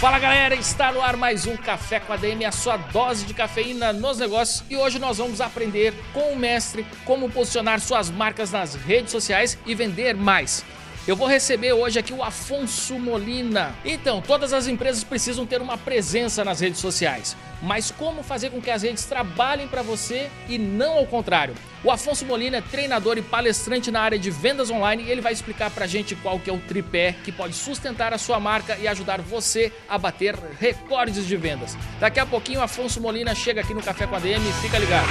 Fala galera, está no ar mais um Café com a DM, a sua dose de cafeína nos negócios. E hoje nós vamos aprender com o mestre como posicionar suas marcas nas redes sociais e vender mais. Eu vou receber hoje aqui o Afonso Molina. Então, todas as empresas precisam ter uma presença nas redes sociais, mas como fazer com que as redes trabalhem para você e não ao contrário? O Afonso Molina é treinador e palestrante na área de vendas online e ele vai explicar para a gente qual que é o tripé que pode sustentar a sua marca e ajudar você a bater recordes de vendas. Daqui a pouquinho Afonso Molina chega aqui no Café com a DM, fica ligado.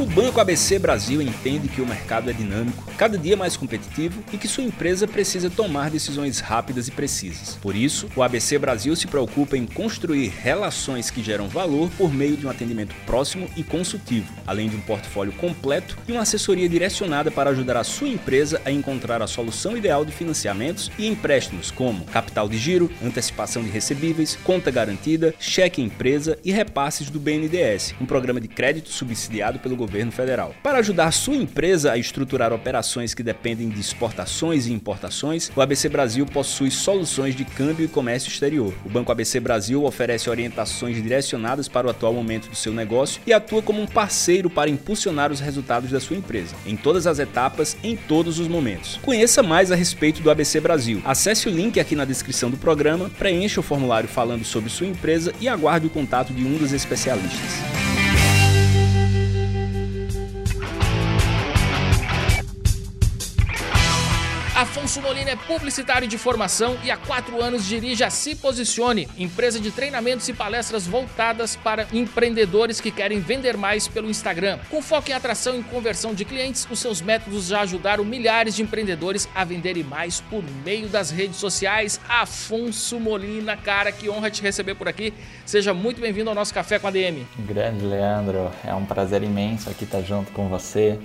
O Banco ABC Brasil entende que o mercado é dinâmico, cada dia mais competitivo e que sua empresa precisa tomar decisões rápidas e precisas. Por isso, o ABC Brasil se preocupa em construir relações que geram valor por meio de um atendimento próximo e consultivo, além de um portfólio completo e uma assessoria direcionada para ajudar a sua empresa a encontrar a solução ideal de financiamentos e empréstimos como capital de giro, antecipação de recebíveis, conta garantida, cheque empresa e repasses do BNDES, um programa de crédito subsidiado pelo governo governo federal. Para ajudar sua empresa a estruturar operações que dependem de exportações e importações, o ABC Brasil possui soluções de câmbio e comércio exterior. O Banco ABC Brasil oferece orientações direcionadas para o atual momento do seu negócio e atua como um parceiro para impulsionar os resultados da sua empresa, em todas as etapas, em todos os momentos. Conheça mais a respeito do ABC Brasil. Acesse o link aqui na descrição do programa, preencha o formulário falando sobre sua empresa e aguarde o contato de um dos especialistas. Afonso Molina é publicitário de formação e há quatro anos dirige a Se Posicione, empresa de treinamentos e palestras voltadas para empreendedores que querem vender mais pelo Instagram. Com foco em atração e conversão de clientes, os seus métodos já ajudaram milhares de empreendedores a venderem mais por meio das redes sociais. Afonso Molina, cara, que honra te receber por aqui. Seja muito bem-vindo ao nosso Café com a DM. Grande Leandro, é um prazer imenso aqui estar junto com você.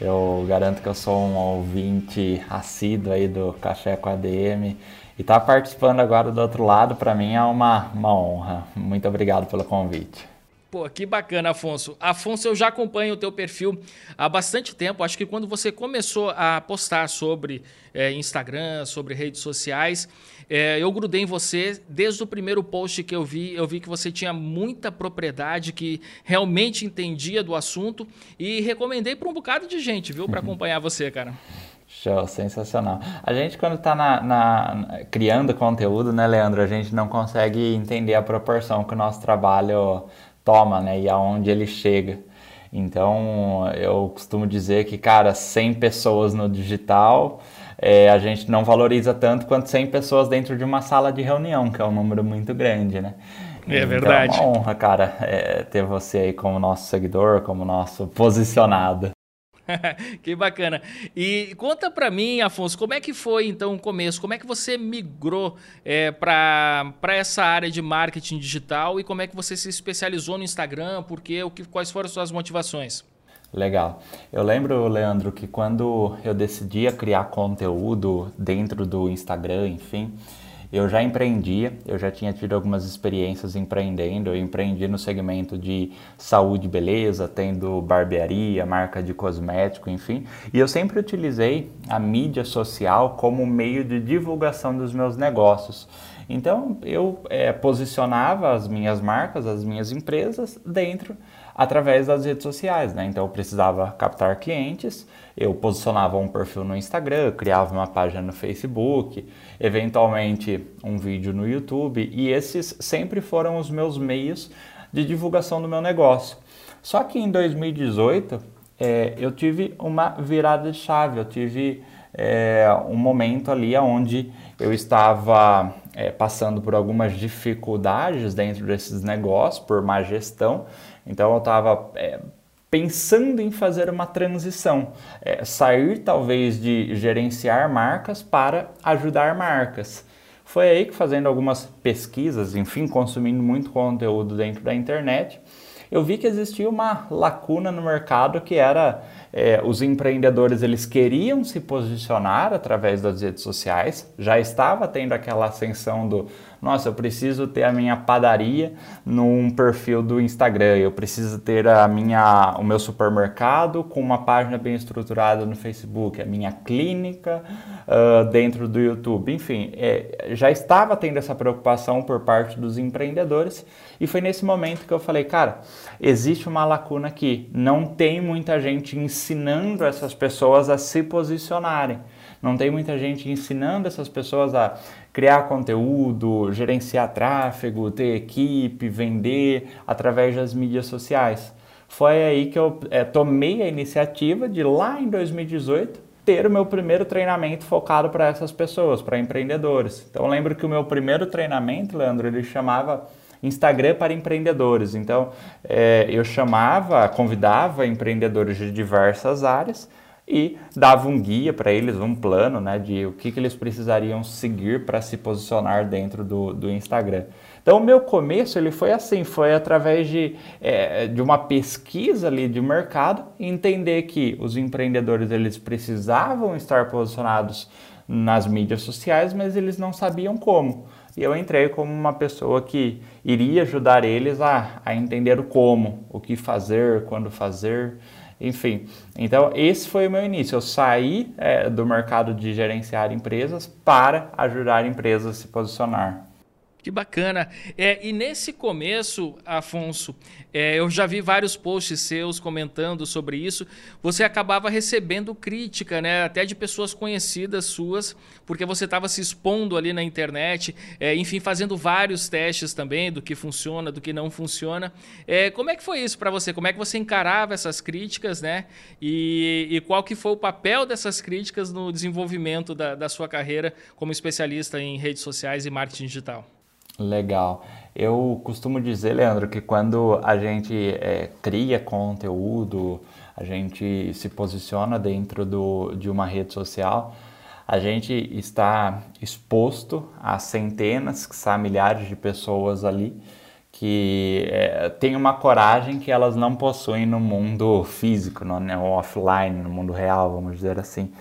Eu garanto que eu sou um ouvinte assíduo aí do Café com a DM e estar tá participando agora do outro lado para mim é uma, uma honra. Muito obrigado pelo convite. Pô, que bacana, Afonso. Afonso, eu já acompanho o teu perfil há bastante tempo. Acho que quando você começou a postar sobre é, Instagram, sobre redes sociais, é, eu grudei em você desde o primeiro post que eu vi. Eu vi que você tinha muita propriedade, que realmente entendia do assunto e recomendei para um bocado de gente, viu, para acompanhar você, cara. Show, sensacional. A gente, quando está na, na, criando conteúdo, né, Leandro, a gente não consegue entender a proporção que o nosso trabalho toma, né? E aonde ele chega. Então, eu costumo dizer que, cara, 100 pessoas no digital, é, a gente não valoriza tanto quanto 100 pessoas dentro de uma sala de reunião, que é um número muito grande, né? É verdade. Então, é uma honra, cara, é, ter você aí como nosso seguidor, como nosso posicionado. que bacana. E conta para mim, Afonso, como é que foi então o começo? Como é que você migrou é, para essa área de marketing digital e como é que você se especializou no Instagram? Porque o que, quais foram as suas motivações? Legal. Eu lembro, Leandro, que quando eu decidia criar conteúdo dentro do Instagram, enfim, eu já empreendia, eu já tinha tido algumas experiências empreendendo. Eu empreendi no segmento de saúde e beleza, tendo barbearia, marca de cosmético, enfim. E eu sempre utilizei a mídia social como meio de divulgação dos meus negócios. Então eu é, posicionava as minhas marcas, as minhas empresas dentro através das redes sociais, né? Então eu precisava captar clientes, eu posicionava um perfil no Instagram, criava uma página no Facebook, eventualmente um vídeo no YouTube, e esses sempre foram os meus meios de divulgação do meu negócio. Só que em 2018 é, eu tive uma virada de chave, eu tive é, um momento ali onde eu estava é, passando por algumas dificuldades dentro desses negócios, por má gestão, então eu estava é, pensando em fazer uma transição, é, sair talvez de gerenciar marcas para ajudar marcas. Foi aí que fazendo algumas pesquisas, enfim, consumindo muito conteúdo dentro da internet, eu vi que existia uma lacuna no mercado que era é, os empreendedores eles queriam se posicionar através das redes sociais, já estava tendo aquela ascensão do nossa, eu preciso ter a minha padaria num perfil do Instagram, eu preciso ter a minha, o meu supermercado com uma página bem estruturada no Facebook, a minha clínica uh, dentro do YouTube. Enfim, é, já estava tendo essa preocupação por parte dos empreendedores e foi nesse momento que eu falei, cara, existe uma lacuna aqui, não tem muita gente ensinando essas pessoas a se posicionarem. Não tem muita gente ensinando essas pessoas a criar conteúdo, gerenciar tráfego, ter equipe, vender através das mídias sociais. Foi aí que eu é, tomei a iniciativa de lá em 2018 ter o meu primeiro treinamento focado para essas pessoas, para empreendedores. Então lembro que o meu primeiro treinamento, Leandro, ele chamava Instagram para empreendedores. Então é, eu chamava, convidava empreendedores de diversas áreas e dava um guia para eles, um plano né, de o que, que eles precisariam seguir para se posicionar dentro do, do Instagram. Então, o meu começo ele foi assim, foi através de, é, de uma pesquisa ali de mercado, entender que os empreendedores eles precisavam estar posicionados nas mídias sociais, mas eles não sabiam como. E eu entrei como uma pessoa que iria ajudar eles a, a entender o como, o que fazer, quando fazer, enfim, então esse foi o meu início. Eu saí é, do mercado de gerenciar empresas para ajudar empresas a se posicionar. Que bacana. É, e nesse começo, Afonso, é, eu já vi vários posts seus comentando sobre isso. Você acabava recebendo crítica, né? Até de pessoas conhecidas suas, porque você estava se expondo ali na internet, é, enfim, fazendo vários testes também do que funciona, do que não funciona. É, como é que foi isso para você? Como é que você encarava essas críticas, né? E, e, qual que foi o papel dessas críticas no desenvolvimento da, da sua carreira como especialista em redes sociais e marketing digital? Legal. Eu costumo dizer, Leandro, que quando a gente é, cria conteúdo, a gente se posiciona dentro do, de uma rede social, a gente está exposto a centenas, a milhares de pessoas ali que é, têm uma coragem que elas não possuem no mundo físico, no, no offline, no mundo real, vamos dizer assim.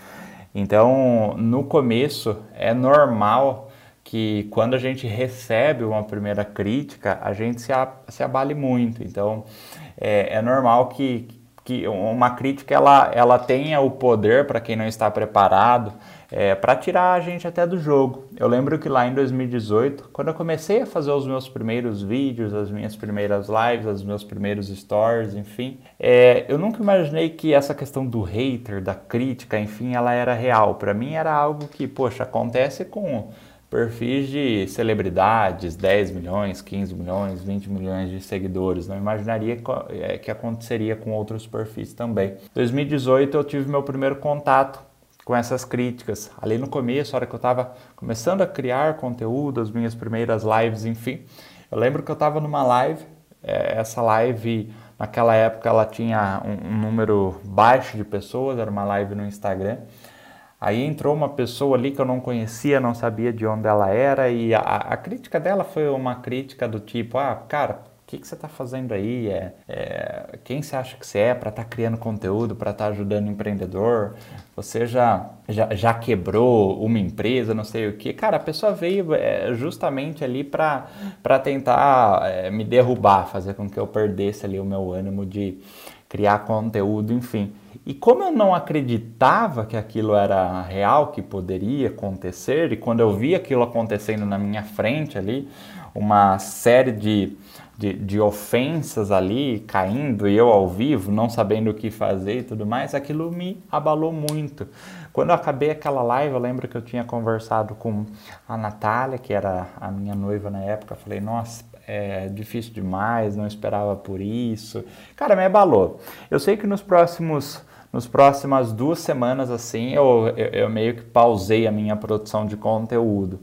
Então, no começo, é normal que quando a gente recebe uma primeira crítica, a gente se, a, se abale muito. Então, é, é normal que, que uma crítica ela, ela tenha o poder, para quem não está preparado, é, para tirar a gente até do jogo. Eu lembro que lá em 2018, quando eu comecei a fazer os meus primeiros vídeos, as minhas primeiras lives, os meus primeiros stories, enfim, é, eu nunca imaginei que essa questão do hater, da crítica, enfim, ela era real. Para mim era algo que, poxa, acontece com perfis de celebridades, 10 milhões, 15 milhões, 20 milhões de seguidores. Não imaginaria é, que aconteceria com outros perfis também. Em 2018 eu tive meu primeiro contato com essas críticas. Ali no começo, a hora que eu estava começando a criar conteúdo, as minhas primeiras lives, enfim, eu lembro que eu estava numa live, é, essa live naquela época ela tinha um, um número baixo de pessoas, era uma live no Instagram. Aí entrou uma pessoa ali que eu não conhecia, não sabia de onde ela era, e a, a crítica dela foi uma crítica do tipo: ah, cara, o que, que você está fazendo aí? É, é, quem você acha que você é para estar tá criando conteúdo, para estar tá ajudando o empreendedor? Você já, já, já, quebrou uma empresa, não sei o que. Cara, a pessoa veio é, justamente ali para tentar é, me derrubar, fazer com que eu perdesse ali o meu ânimo de criar conteúdo, enfim. E como eu não acreditava que aquilo era real, que poderia acontecer, e quando eu vi aquilo acontecendo na minha frente ali, uma série de, de, de, ofensas ali caindo e eu ao vivo, não sabendo o que fazer e tudo mais, aquilo me abalou muito. Quando eu acabei aquela live, eu lembro que eu tinha conversado com a Natália, que era a minha noiva na época, falei, nossa, é difícil demais, não esperava por isso. Cara, me abalou. Eu sei que nos próximos nos próximas duas semanas assim eu, eu, eu, meio que pausei a minha produção de conteúdo.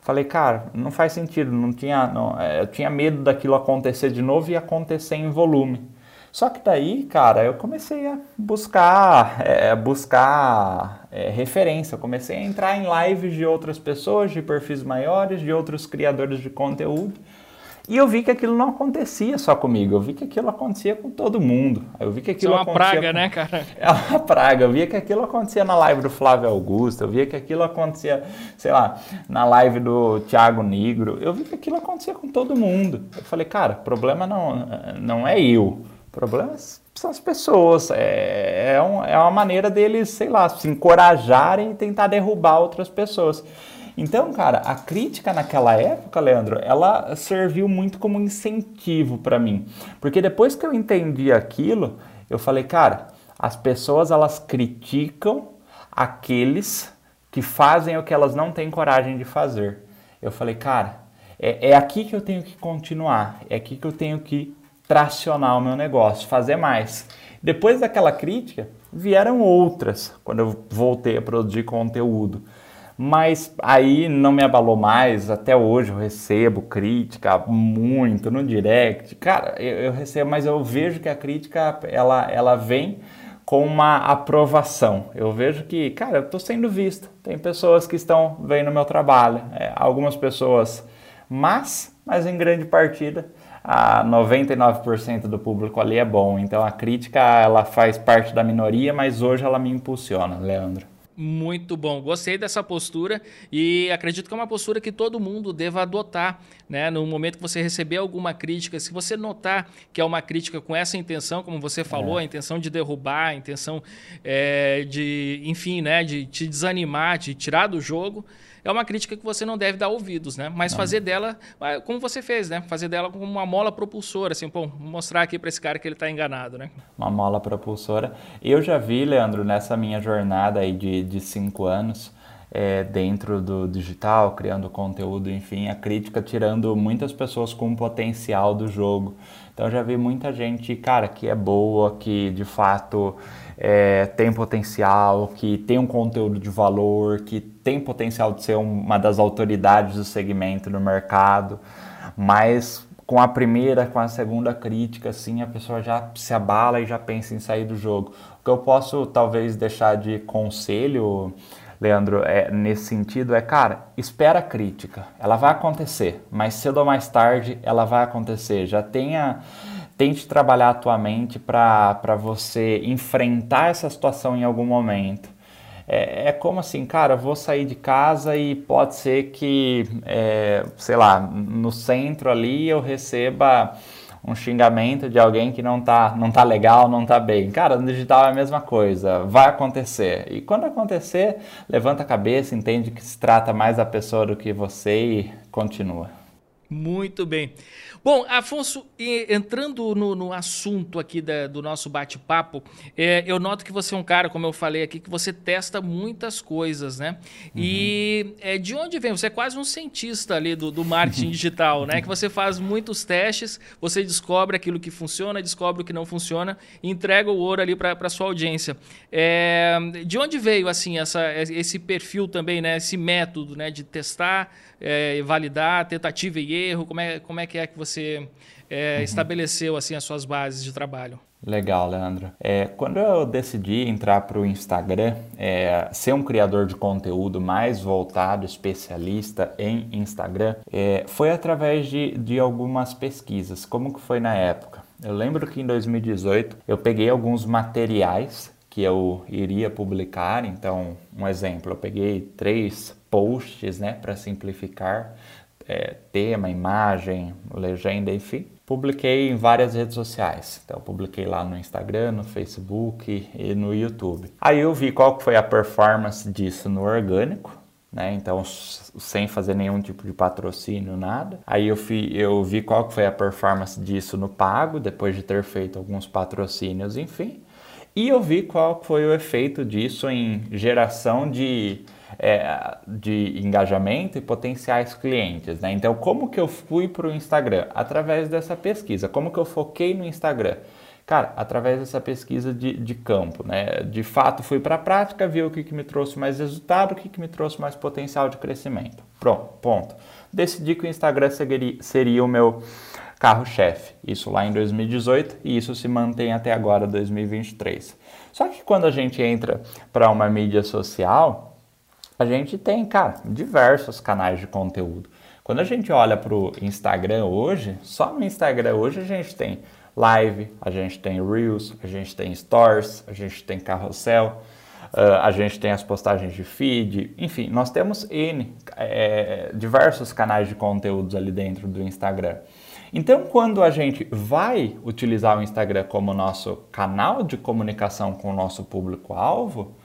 Falei, cara, não faz sentido, não tinha, não, é, eu tinha medo daquilo acontecer de novo e acontecer em volume. Só que daí, cara, eu comecei a buscar, é, buscar é, referência. Eu comecei a entrar em lives de outras pessoas, de perfis maiores, de outros criadores de conteúdo. E eu vi que aquilo não acontecia só comigo, eu vi que aquilo acontecia com todo mundo. Eu vi que aquilo Isso é uma praga, com... né, cara? É uma praga. Eu via que aquilo acontecia na live do Flávio Augusto, eu via que aquilo acontecia, sei lá, na live do Thiago Negro. Eu vi que aquilo acontecia com todo mundo. Eu falei, cara, problema não, não é eu. Problema são as pessoas. É, é, um, é uma maneira deles, sei lá, se encorajarem e tentar derrubar outras pessoas. Então, cara, a crítica naquela época, Leandro, ela serviu muito como incentivo para mim. Porque depois que eu entendi aquilo, eu falei, cara, as pessoas elas criticam aqueles que fazem o que elas não têm coragem de fazer. Eu falei, cara, é, é aqui que eu tenho que continuar, é aqui que eu tenho que tracionar o meu negócio, fazer mais. Depois daquela crítica, vieram outras quando eu voltei a produzir conteúdo. Mas aí não me abalou mais, até hoje eu recebo crítica muito no direct. Cara, eu, eu recebo, mas eu vejo que a crítica ela, ela vem com uma aprovação. Eu vejo que, cara, eu estou sendo visto. Tem pessoas que estão vendo meu trabalho, é, algumas pessoas mas, mas em grande partida, a 99% do público ali é bom. Então a crítica ela faz parte da minoria, mas hoje ela me impulsiona, Leandro. Muito bom, gostei dessa postura e acredito que é uma postura que todo mundo deva adotar, né? No momento que você receber alguma crítica, se você notar que é uma crítica com essa intenção, como você falou, é. a intenção de derrubar, a intenção é, de, enfim, né, de te desanimar, de tirar do jogo, é uma crítica que você não deve dar ouvidos, né? Mas não. fazer dela, como você fez, né? Fazer dela como uma mola propulsora, assim, pô, mostrar aqui para esse cara que ele está enganado, né? Uma mola propulsora. Eu já vi, Leandro, nessa minha jornada aí de, de cinco anos, é, dentro do digital, criando conteúdo, enfim, a crítica tirando muitas pessoas com o potencial do jogo. Então já vi muita gente, cara, que é boa, que de fato é, tem potencial, que tem um conteúdo de valor, que tem potencial de ser uma das autoridades do segmento no mercado, mas com a primeira, com a segunda crítica, assim, a pessoa já se abala e já pensa em sair do jogo. O que eu posso talvez deixar de conselho, Leandro, é, nesse sentido é, cara, espera a crítica. Ela vai acontecer, mas cedo ou mais tarde ela vai acontecer. Já tenha tente trabalhar a tua mente para você enfrentar essa situação em algum momento. É, é, como assim, cara, vou sair de casa e pode ser que, é, sei lá, no centro ali eu receba um xingamento de alguém que não tá, não tá legal, não tá bem. Cara, no digital é a mesma coisa, vai acontecer. E quando acontecer, levanta a cabeça, entende que se trata mais da pessoa do que você e continua. Muito bem. Bom, Afonso, entrando no, no assunto aqui da, do nosso bate-papo, é, eu noto que você é um cara, como eu falei aqui, que você testa muitas coisas, né? Uhum. E é, de onde vem? Você é quase um cientista ali do, do marketing digital, né? Que você faz muitos testes, você descobre aquilo que funciona, descobre o que não funciona e entrega o ouro ali para a sua audiência. É, de onde veio, assim, essa, esse perfil também, né? Esse método, né? De testar, é, validar, tentativa e erro, como é, como é que é que você é, uhum. estabeleceu assim as suas bases de trabalho? Legal, Leandro. É, quando eu decidi entrar para o Instagram, é, ser um criador de conteúdo mais voltado, especialista em Instagram, é, foi através de, de algumas pesquisas. Como que foi na época? Eu lembro que em 2018 eu peguei alguns materiais que eu iria publicar. Então, um exemplo, eu peguei três posts, né, para simplificar, é, tema, imagem, legenda, enfim. Publiquei em várias redes sociais. Então, publiquei lá no Instagram, no Facebook e no YouTube. Aí eu vi qual foi a performance disso no orgânico, né? Então, sem fazer nenhum tipo de patrocínio, nada. Aí eu, fui, eu vi qual foi a performance disso no pago, depois de ter feito alguns patrocínios, enfim. E eu vi qual foi o efeito disso em geração de, é, de engajamento e potenciais clientes. Né? Então, como que eu fui para o Instagram? Através dessa pesquisa. Como que eu foquei no Instagram? Cara, através dessa pesquisa de, de campo, né? De fato, fui para a prática, vi o que, que me trouxe mais resultado, o que, que me trouxe mais potencial de crescimento. Pronto, ponto. Decidi que o Instagram seria, seria o meu carro-chefe. Isso lá em 2018 e isso se mantém até agora, 2023. Só que quando a gente entra para uma mídia social, a gente tem, cara, diversos canais de conteúdo. Quando a gente olha para o Instagram hoje, só no Instagram hoje a gente tem live, a gente tem Reels, a gente tem Stories, a gente tem Carrossel, a gente tem as postagens de feed, enfim, nós temos N, é, diversos canais de conteúdos ali dentro do Instagram. Então, quando a gente vai utilizar o Instagram como nosso canal de comunicação com o nosso público-alvo,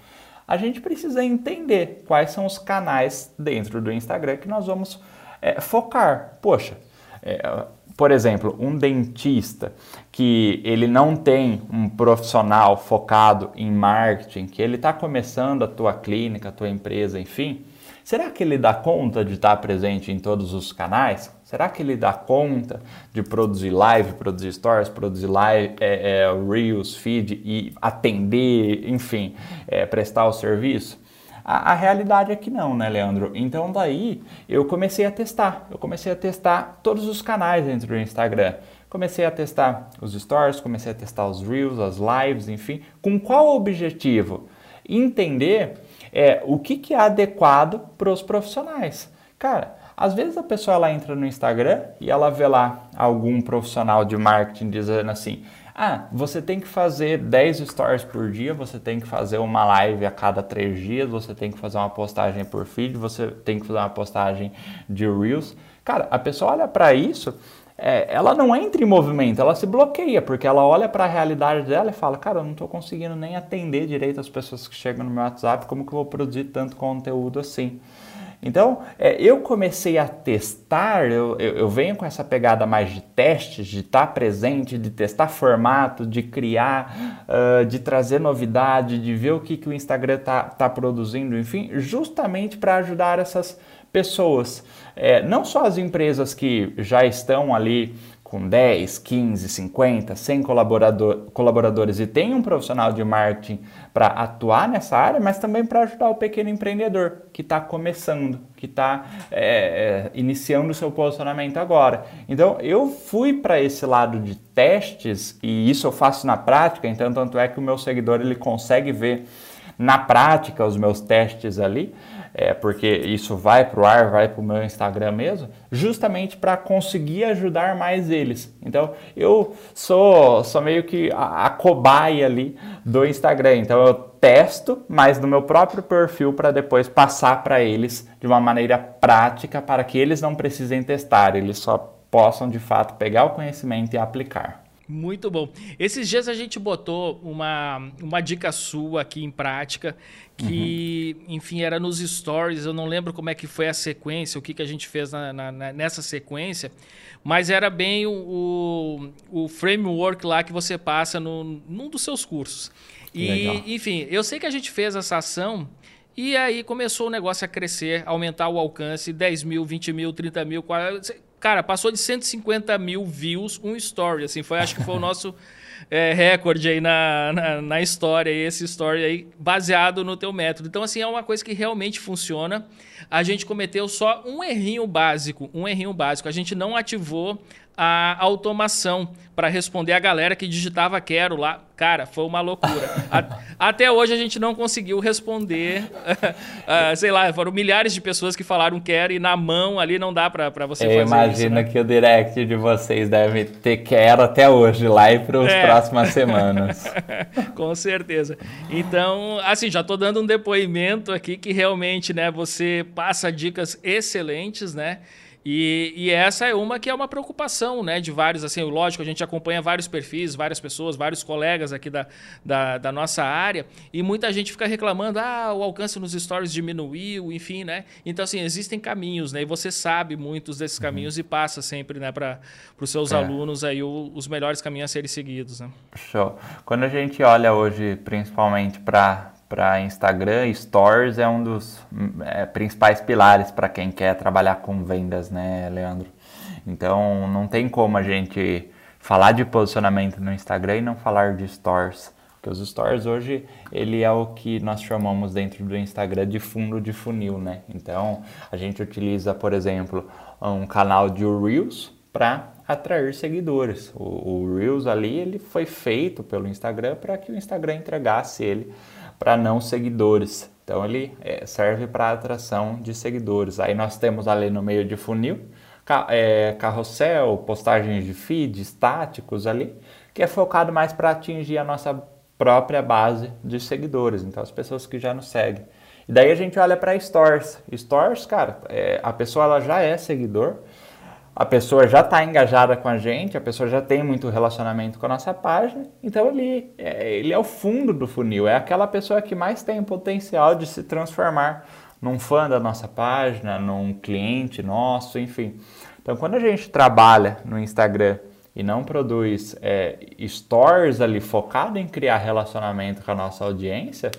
a gente precisa entender quais são os canais dentro do Instagram que nós vamos é, focar. Poxa, é, por exemplo, um dentista que ele não tem um profissional focado em marketing, que ele está começando a tua clínica, a tua empresa, enfim, será que ele dá conta de estar presente em todos os canais? Será que ele dá conta de produzir live, produzir stories, produzir live, é, é, reels, feed e atender, enfim, é, prestar o serviço? A, a, realidade é que não, né, Leandro? Então daí eu comecei a testar. Eu comecei a testar todos os canais dentro do Instagram. Comecei a testar os stories, comecei a testar os reels, as lives, enfim. Com qual objetivo? Entender é, o que, que é adequado para os profissionais. Cara, às vezes a pessoa ela entra no Instagram e ela vê lá algum profissional de marketing dizendo assim: ah, você tem que fazer 10 stories por dia, você tem que fazer uma live a cada 3 dias, você tem que fazer uma postagem por feed, você tem que fazer uma postagem de Reels. Cara, a pessoa olha para isso, é, ela não entra em movimento, ela se bloqueia, porque ela olha para a realidade dela e fala: Cara, eu não estou conseguindo nem atender direito as pessoas que chegam no meu WhatsApp, como que eu vou produzir tanto conteúdo assim? Então, é, eu comecei a testar, eu, eu, eu, venho com essa pegada mais de testes, de estar tá presente, de testar formato, de criar, uh, de trazer novidade, de ver o que, que o Instagram está tá produzindo, enfim, justamente para ajudar essas pessoas. É, não só as empresas que já estão ali com 10, 15, 50, 100 colaborador, colaboradores e tem um profissional de marketing para atuar nessa área, mas também para ajudar o pequeno empreendedor que está começando, que está é, é, iniciando o seu posicionamento agora. Então eu fui para esse lado de testes e isso eu faço na prática, então tanto é que o meu seguidor ele consegue ver na prática os meus testes ali é, porque isso vai para o ar, vai para o meu Instagram mesmo, justamente para conseguir ajudar mais eles. Então eu sou, sou meio que a, a cobaia ali do Instagram. Então eu testo, mas no meu próprio perfil para depois passar para eles de uma maneira prática para que eles não precisem testar, eles só possam de fato pegar o conhecimento e aplicar. Muito bom. Esses dias a gente botou uma, uma dica sua aqui em prática, que, uhum. enfim, era nos stories. Eu não lembro como é que foi a sequência, o que, que a gente fez na, na, nessa sequência, mas era bem o, o, o, framework lá que você passa no, num dos seus cursos. E, Legal. enfim, eu sei que a gente fez essa ação. E aí começou o negócio a crescer, aumentar o alcance, 10 mil, 20 mil, 30 mil, 40, Cara, passou de 150 mil views um story, assim, foi, acho que foi o nosso é, recorde aí na, na, na, história, esse story aí, baseado no teu método. Então, assim, é uma coisa que realmente funciona. A gente cometeu só um errinho básico, um errinho básico. A gente não ativou a automação para responder a galera que digitava quero lá. Cara, foi uma loucura. a, até hoje a gente não conseguiu responder. uh, sei lá, foram milhares de pessoas que falaram quero e na mão ali não dá para você Eu fazer imagino isso. Né? que o direct de vocês deve ter quero até hoje lá e para as é. próximas semanas. Com certeza. Então, assim, já estou dando um depoimento aqui que realmente, né, você passa dicas excelentes, né? E, e, essa é uma que é uma preocupação, né? De vários, assim, lógico, a gente acompanha vários perfis, várias pessoas, vários colegas aqui da, da, da, nossa área, e muita gente fica reclamando, ah, o alcance nos stories diminuiu, enfim, né? Então, assim, existem caminhos, né? E você sabe muitos desses uhum. caminhos uhum. e passa sempre, né, para os seus é. alunos aí o, os melhores caminhos a serem seguidos, né? Show. Quando a gente olha hoje, principalmente para para Instagram, Stories é um dos é, principais pilares para quem quer trabalhar com vendas, né, Leandro? Então não tem como a gente falar de posicionamento no Instagram e não falar de Stories. Porque os Stories hoje ele é o que nós chamamos dentro do Instagram de fundo de funil, né? Então a gente utiliza, por exemplo, um canal de Reels para atrair seguidores. O, o Reels ali ele foi feito pelo Instagram para que o Instagram entregasse ele para não seguidores. Então ele é, serve para atração de seguidores. Aí nós temos ali no meio de funil é, carrossel, postagens de feed, estáticos ali, que é focado mais para atingir a nossa própria base de seguidores, então as pessoas que já nos seguem. E daí a gente olha para stores. Stores, cara, é, a pessoa ela já é seguidor, a pessoa já está engajada com a gente, a pessoa já tem muito relacionamento com a nossa página, então ele é, ele é o fundo do funil, é aquela pessoa que mais tem potencial de se transformar num fã da nossa página, num cliente nosso, enfim. Então, quando a gente trabalha no Instagram e não produz é, stories ali focado em criar relacionamento com a nossa audiência,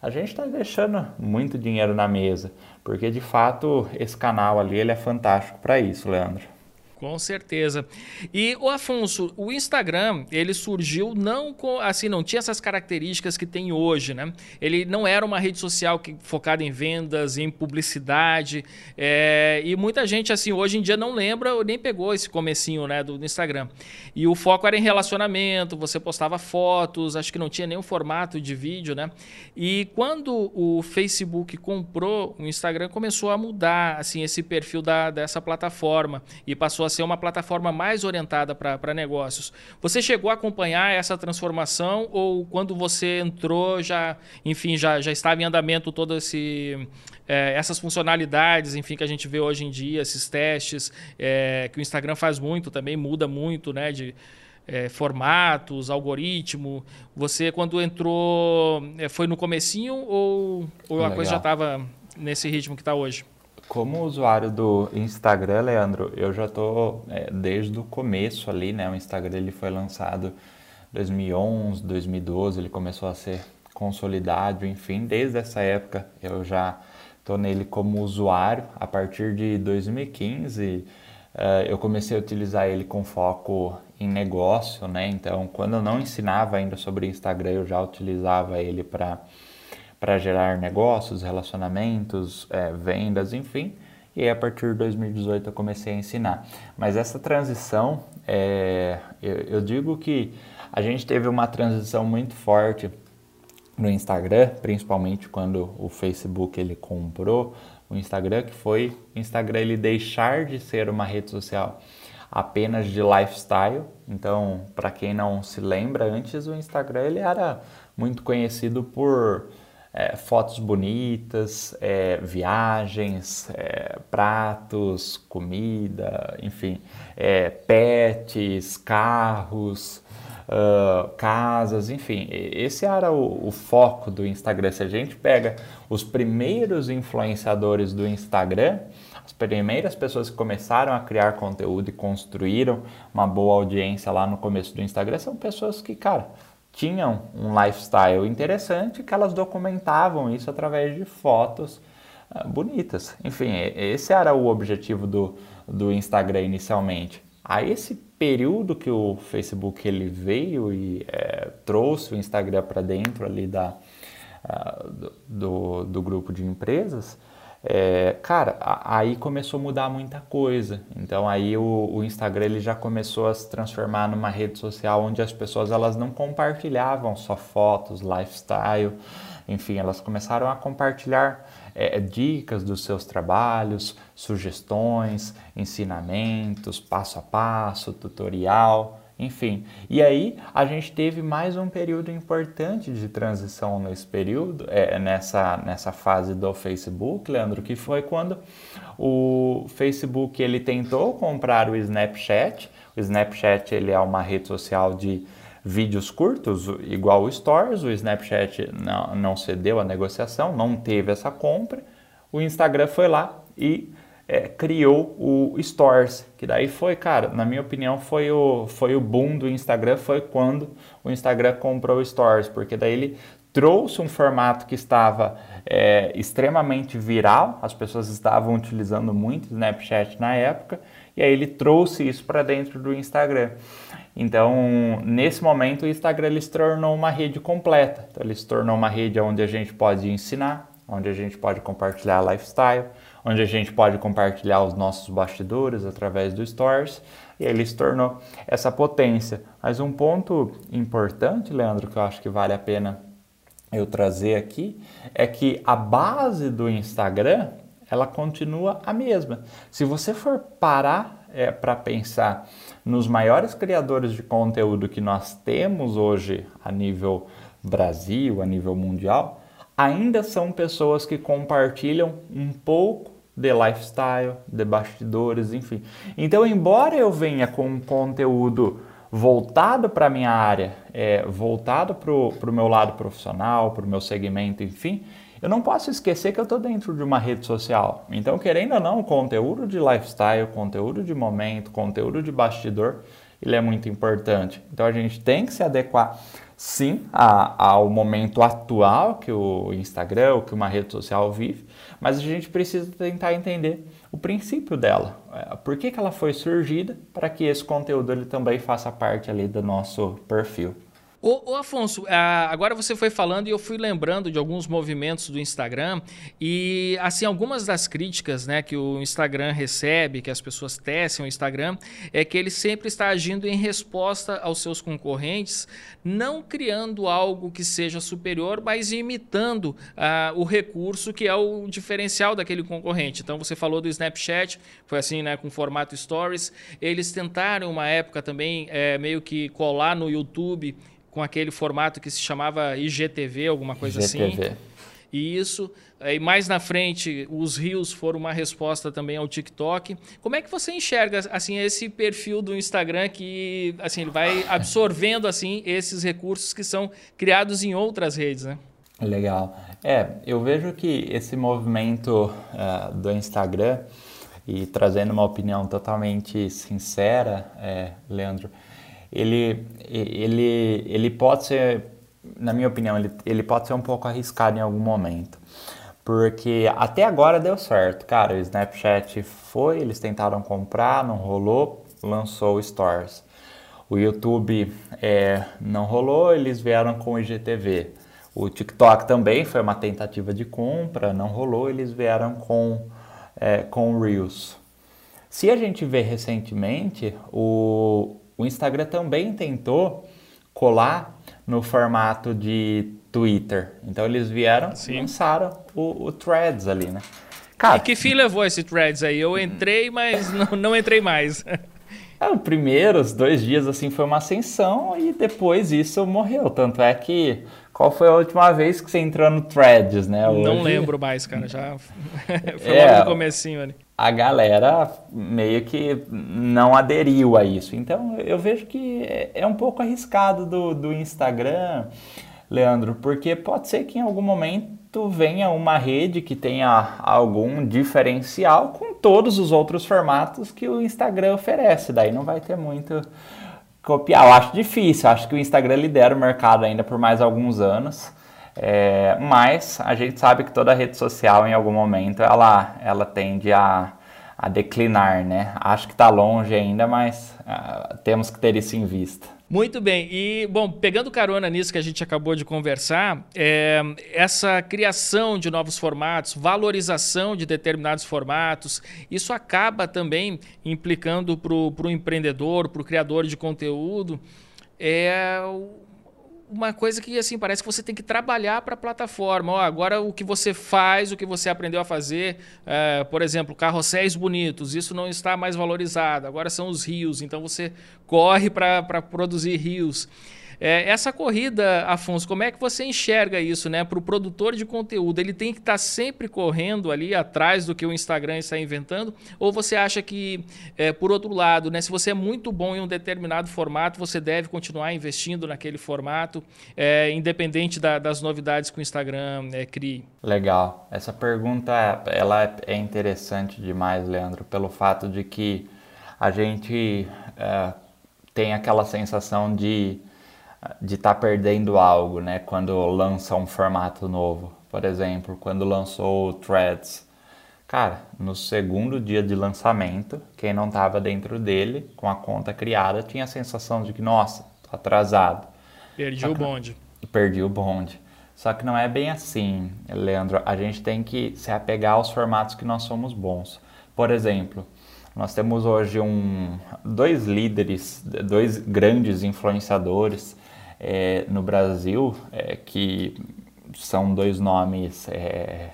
a gente está deixando muito dinheiro na mesa, porque de fato esse canal ali ele é fantástico para isso, Leandro. Com certeza. E o Afonso, o Instagram, ele surgiu não com, assim, não tinha essas características que tem hoje, né? Ele não era uma rede social que, focada em vendas, em publicidade, é, e muita gente, assim, hoje em dia não lembra ou nem pegou esse comecinho, né, do, do, Instagram. E o foco era em relacionamento, você postava fotos, acho que não tinha nenhum formato de vídeo, né? E quando o Facebook comprou o Instagram, começou a mudar, assim, esse perfil da, dessa plataforma e passou a ser uma plataforma mais orientada para negócios. Você chegou a acompanhar essa transformação ou quando você entrou já, enfim, já, já estava em andamento todo esse é, essas funcionalidades, enfim, que a gente vê hoje em dia, esses testes é, que o Instagram faz muito também, muda muito, né, de é, formatos, algoritmo. Você quando entrou é, foi no comecinho ou, ou a coisa já estava nesse ritmo que está hoje? Como usuário do Instagram, Leandro, eu já estou é, desde o começo ali, né? O Instagram ele foi lançado em 2011, 2012, ele começou a ser consolidado, enfim, desde essa época eu já estou nele como usuário. A partir de 2015 é, eu comecei a utilizar ele com foco em negócio, né? Então, quando eu não ensinava ainda sobre Instagram, eu já utilizava ele para para gerar negócios, relacionamentos, é, vendas, enfim. E aí, a partir de 2018 eu comecei a ensinar. Mas essa transição, é, eu, eu digo que a gente teve uma transição muito forte no Instagram, principalmente quando o Facebook ele comprou o Instagram, que foi o Instagram ele deixar de ser uma rede social apenas de lifestyle. Então, para quem não se lembra, antes o Instagram ele era muito conhecido por é, fotos bonitas, é, viagens, é, pratos, comida, enfim, é, pets, carros, uh, casas, enfim. Esse era o, o, foco do Instagram. Se a gente pega os primeiros influenciadores do Instagram, as primeiras pessoas que começaram a criar conteúdo e construíram uma boa audiência lá no começo do Instagram são pessoas que, cara, tinham um lifestyle interessante que elas documentavam isso através de fotos uh, bonitas. Enfim, esse era o objetivo do, do Instagram inicialmente. A esse período que o Facebook ele veio e é, trouxe o Instagram para dentro ali da, uh, do, do grupo de empresas, é, cara, aí começou a mudar muita coisa. Então aí o, o, Instagram ele já começou a se transformar numa rede social onde as pessoas elas não compartilhavam só fotos, lifestyle, enfim, elas começaram a compartilhar é, dicas dos seus trabalhos, sugestões, ensinamentos, passo a passo, tutorial enfim. E aí a gente teve mais um período importante de transição nesse período, é, nessa, nessa fase do Facebook, Leandro, que foi quando o Facebook ele tentou comprar o Snapchat. O Snapchat ele é uma rede social de vídeos curtos, igual o Stories. O Snapchat não, não cedeu a negociação, não teve essa compra. O Instagram foi lá e é, criou o Stores, que daí foi, cara, na minha opinião, foi o, foi o boom do Instagram, foi quando o Instagram comprou o Stores, porque daí ele trouxe um formato que estava é, extremamente viral, as pessoas estavam utilizando muito Snapchat na época, e aí ele trouxe isso para dentro do Instagram. Então, nesse momento, o Instagram ele se tornou uma rede completa. Então, ele se tornou uma rede onde a gente pode ensinar, onde a gente pode compartilhar lifestyle, onde a gente pode compartilhar os nossos bastidores através do Stories, e ele se tornou essa potência. Mas um ponto importante, Leandro, que eu acho que vale a pena eu trazer aqui, é que a base do Instagram, ela continua a mesma. Se você for parar é, para pensar nos maiores criadores de conteúdo que nós temos hoje a nível Brasil, a nível mundial, ainda são pessoas que compartilham um pouco de lifestyle, de bastidores, enfim. Então, embora eu venha com um conteúdo voltado para a minha área, é, voltado para o meu lado profissional, para o meu segmento, enfim, eu não posso esquecer que eu estou dentro de uma rede social. Então, querendo ou não, conteúdo de lifestyle, conteúdo de momento, conteúdo de bastidor, ele é muito importante. Então, a gente tem que se adequar sim a, ao momento atual que o Instagram, que uma rede social vive, mas a gente precisa tentar entender o princípio dela, é, por que, que ela foi surgida para que esse conteúdo ele também faça parte ali do nosso perfil. Ô, ô Afonso, agora você foi falando e eu fui lembrando de alguns movimentos do Instagram e, assim, algumas das críticas né, que o Instagram recebe, que as pessoas tecem o Instagram, é que ele sempre está agindo em resposta aos seus concorrentes, não criando algo que seja superior, mas imitando uh, o recurso que é o diferencial daquele concorrente. Então, você falou do Snapchat, foi assim, né, com formato Stories. Eles tentaram, uma época também, é, meio que colar no YouTube com aquele formato que se chamava IGTV, alguma coisa IGTV. assim. E isso, e mais na frente, os rios foram uma resposta também ao TikTok. Como é que você enxerga assim esse perfil do Instagram que assim ele vai absorvendo assim esses recursos que são criados em outras redes, né? Legal. É, eu vejo que esse movimento uh, do Instagram e trazendo uma opinião totalmente sincera, é, Leandro, ele, ele, ele pode ser, na minha opinião, ele, ele pode ser um pouco arriscado em algum momento. Porque até agora deu certo. Cara, o Snapchat foi, eles tentaram comprar, não rolou, lançou o Stores. O YouTube é, não rolou, eles vieram com o IGTV. O TikTok também foi uma tentativa de compra, não rolou, eles vieram com, é, com Reels. Se a gente vê recentemente, o, o Instagram também tentou colar no formato de Twitter. Então eles vieram e lançaram o, o, Threads ali, né? Cara, e que fim levou esse Threads aí? Eu entrei, mas não, não entrei mais. É, os primeiros dois dias assim foi uma ascensão e depois isso morreu. Tanto é que qual foi a última vez que você entrou no Threads, né? Hoje... Não lembro mais, cara. Já foi é, logo no comecinho ali a galera meio que não aderiu a isso. Então eu vejo que é um pouco arriscado do, do Instagram, Leandro, porque pode ser que em algum momento venha uma rede que tenha algum diferencial com todos os outros formatos que o Instagram oferece. Daí não vai ter muito copiar. Eu acho difícil, acho que o Instagram lidera o mercado ainda por mais alguns anos. É, mas a gente sabe que toda rede social, em algum momento, ela, ela tende a, a declinar, né? Acho que está longe ainda, mas uh, temos que ter isso em vista. Muito bem. E, bom, pegando carona nisso que a gente acabou de conversar, é, essa criação de novos formatos, valorização de determinados formatos, isso acaba também implicando para o empreendedor, para o criador de conteúdo, é uma coisa que assim parece que você tem que trabalhar para a plataforma. Ó, agora o que você faz, o que você aprendeu a fazer, é, por exemplo, carrosséis bonitos, isso não está mais valorizado. Agora são os rios, então você corre para produzir rios. É, essa corrida, Afonso, como é que você enxerga isso, né? Para o produtor de conteúdo, ele tem que estar tá sempre correndo ali atrás do que o Instagram está inventando? Ou você acha que, é, por outro lado, né, se você é muito bom em um determinado formato, você deve continuar investindo naquele formato, é, independente da, das novidades que o Instagram é, crie? Legal. Essa pergunta ela é interessante demais, Leandro, pelo fato de que a gente é, tem aquela sensação de de estar tá perdendo algo, né? Quando lança um formato novo. Por exemplo, quando lançou o Threads. Cara, no segundo dia de lançamento, quem não estava dentro dele, com a conta criada, tinha a sensação de que, nossa, tô atrasado. Perdi o bonde. Perdi o bonde. Só que não é bem assim, Leandro. A gente tem que se apegar aos formatos que nós somos bons. Por exemplo, nós temos hoje um, dois líderes, dois grandes influenciadores é, no Brasil, é, que são dois nomes é,